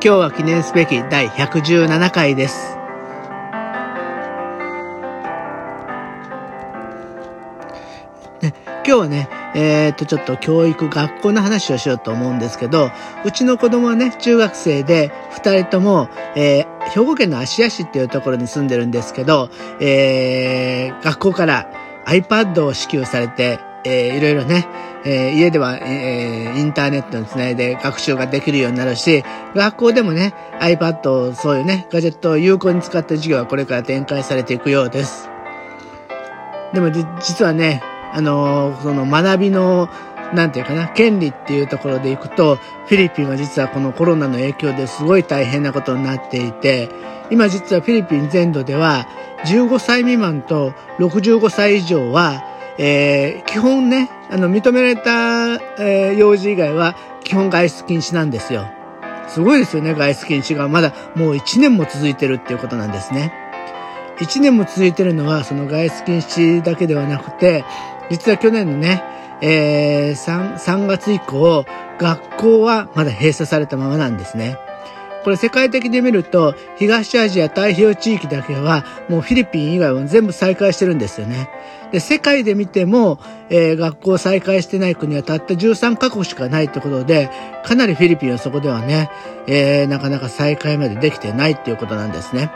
今日は記念すべき第117回です。ね、今日はね、えー、っと、ちょっと教育、学校の話をしようと思うんですけど、うちの子供はね、中学生で、二人とも、えー、兵庫県の芦屋市っていうところに住んでるんですけど、えー、学校から iPad を支給されて、えー、いろいろね、えー、家では、えー、インターネットにつないで学習ができるようになるし、学校でもね、iPad をそういうね、ガジェットを有効に使った授業はこれから展開されていくようです。でも実はね、あのー、その学びの、なんていうかな、権利っていうところでいくと、フィリピンは実はこのコロナの影響ですごい大変なことになっていて、今実はフィリピン全土では、15歳未満と65歳以上は、えー、基本ね、あの、認められた、えー、幼児以外は基本外出禁止なんですよ。すごいですよね、外出禁止が。まだもう1年も続いてるっていうことなんですね。1年も続いてるのは、その外出禁止だけではなくて、実は去年のね、えー、3, 3月以降、学校はまだ閉鎖されたままなんですね。これ世界的に見ると、東アジア太平洋地域だけは、もうフィリピン以外は全部再開してるんですよね。で、世界で見ても、えー、学校再開してない国はたった13カ国しかないってことで、かなりフィリピンはそこではね、えー、なかなか再開までできてないっていうことなんですね。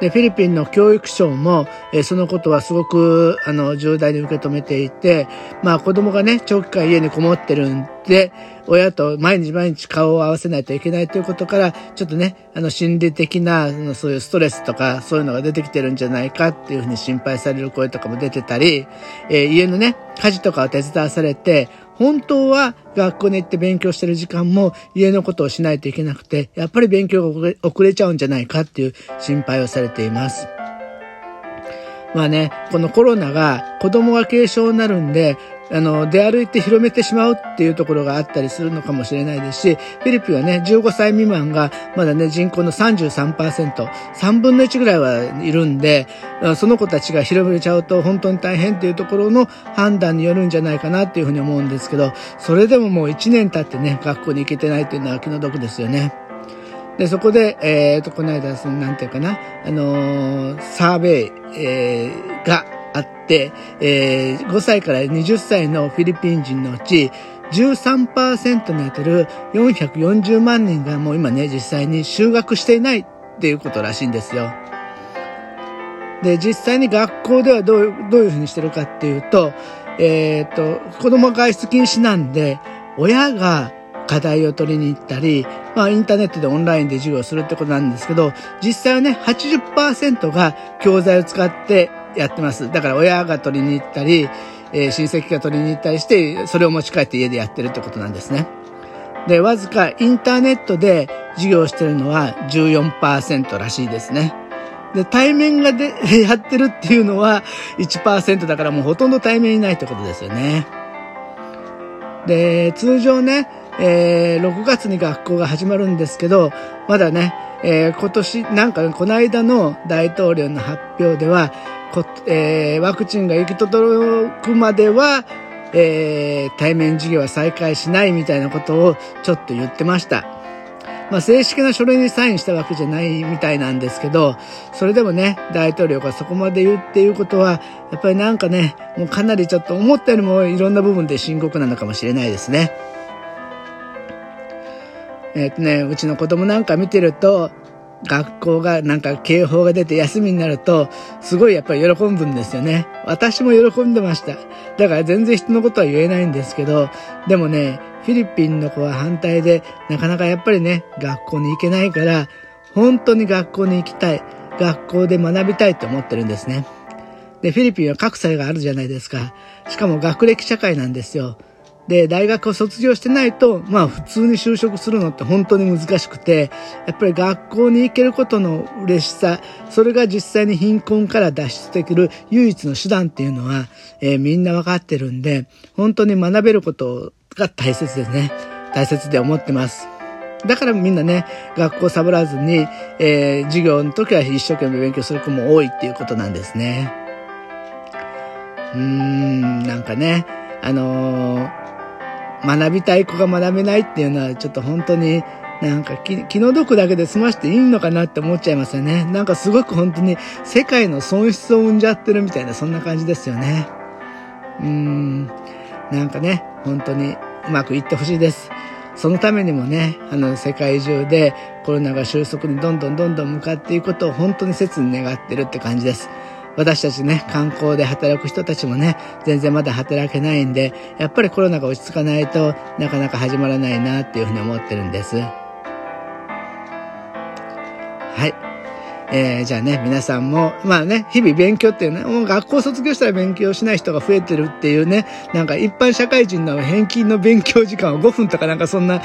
で、フィリピンの教育省も、え、そのことはすごく、あの、重大に受け止めていて、まあ子供がね、長期間家にこもってるんで、親と毎日毎日顔を合わせないといけないということから、ちょっとね、あの、心理的な、そういうストレスとか、そういうのが出てきてるんじゃないかっていうふうに心配される声とかも出てたり、えー、家のね、家事とかを手伝わされて、本当は学校に行って勉強してる時間も家のことをしないといけなくて、やっぱり勉強が遅れちゃうんじゃないかっていう心配をされています。まあね、このコロナが子供が軽症になるんで、あの、出歩いて広めてしまうっていうところがあったりするのかもしれないですし、フィリピンはね、15歳未満がまだね、人口の33%、3分の1ぐらいはいるんで、その子たちが広めちゃうと本当に大変っていうところの判断によるんじゃないかなっていうふうに思うんですけど、それでももう1年経ってね、学校に行けてないっていうのは気の毒ですよね。で、そこで、えっ、ー、と、この間、その、なんていうかな、あのー、サーベイ、えー、が、あって、えー、5歳から20歳のフィリピン人のうち13%に当たる440万人がもう今ね、実際に就学していないっていうことらしいんですよ。で、実際に学校ではどうどういうふうにしてるかっていうと、えっ、と、子供外出禁止なんで、親が課題を取りに行ったり、まあインターネットでオンラインで授業するってことなんですけど、実際はね、80%が教材を使ってやってます。だから親が取りに行ったり、えー、親戚が取りに行ったりして、それを持ち帰って家でやってるってことなんですね。で、わずかインターネットで授業してるのは14%らしいですね。で、対面がで やってるっていうのは1%だからもうほとんど対面いないってことですよね。で、通常ね、えー、6月に学校が始まるんですけど、まだね、えー、今年、なんかこの間の大統領の発表では、こえー、ワクチンが行き届くまでは、えー、対面授業は再開しないみたいなことをちょっと言ってました。まあ、正式な書類にサインしたわけじゃないみたいなんですけど、それでもね、大統領がそこまで言うっていうことは、やっぱりなんかね、もうかなりちょっと思ったよりもいろんな部分で深刻なのかもしれないですね。えっ、ー、とね、うちの子供なんか見てると、学校がなんか警報が出て休みになると、すごいやっぱり喜ぶんですよね。私も喜んでました。だから全然人のことは言えないんですけど、でもね、フィリピンの子は反対で、なかなかやっぱりね、学校に行けないから、本当に学校に行きたい。学校で学びたいと思ってるんですね。で、フィリピンは格差があるじゃないですか。しかも学歴社会なんですよ。で、大学を卒業してないと、まあ普通に就職するのって本当に難しくて、やっぱり学校に行けることの嬉しさ、それが実際に貧困から脱出できる唯一の手段っていうのは、えー、みんなわかってるんで、本当に学べることが大切ですね。大切で思ってます。だからみんなね、学校サボらずに、えー、授業の時は一生懸命勉強する子も多いっていうことなんですね。うーん、なんかね、あのー学びたい子が学べないっていうのはちょっと本当になんか気の毒だけで済ましていいのかなって思っちゃいますよね。なんかすごく本当に世界の損失を生んじゃってるみたいなそんな感じですよね。うーん。なんかね、本当にうまくいってほしいです。そのためにもね、あの世界中でコロナが収束にどんどんどんどん向かっていくことを本当に切に願ってるって感じです。私たちね、観光で働く人たちもね、全然まだ働けないんで、やっぱりコロナが落ち着かないとなかなか始まらないなっていうふうに思ってるんです。はい。えー、じゃあね、皆さんも、まあね、日々勉強っていうね、もう学校卒業したら勉強しない人が増えてるっていうね、なんか一般社会人の返金の勉強時間は5分とかなんかそんな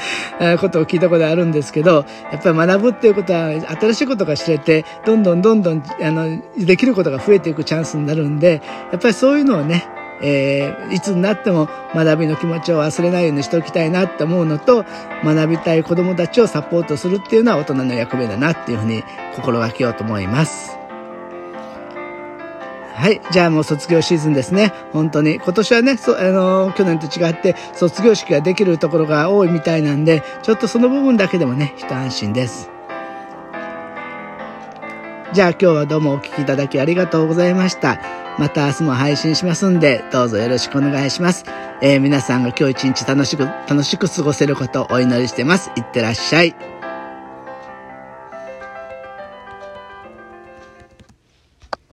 ことを聞いたことあるんですけど、やっぱり学ぶっていうことは新しいことが知れて、どんどんどんどん、あの、できることが増えていくチャンスになるんで、やっぱりそういうのをね、えー、いつになっても学びの気持ちを忘れないようにしておきたいなって思うのと、学びたい子供たちをサポートするっていうのは大人の役目だなっていうふうに心がけようと思います。はい。じゃあもう卒業シーズンですね。本当に。今年はね、そあの去年と違って卒業式ができるところが多いみたいなんで、ちょっとその部分だけでもね、一安心です。じゃあ今日はどうもお聴きいただきありがとうございました。また明日も配信しますんで、どうぞよろしくお願いします。えー、皆さんが今日一日楽しく、楽しく過ごせることをお祈りしてます。いってらっしゃい。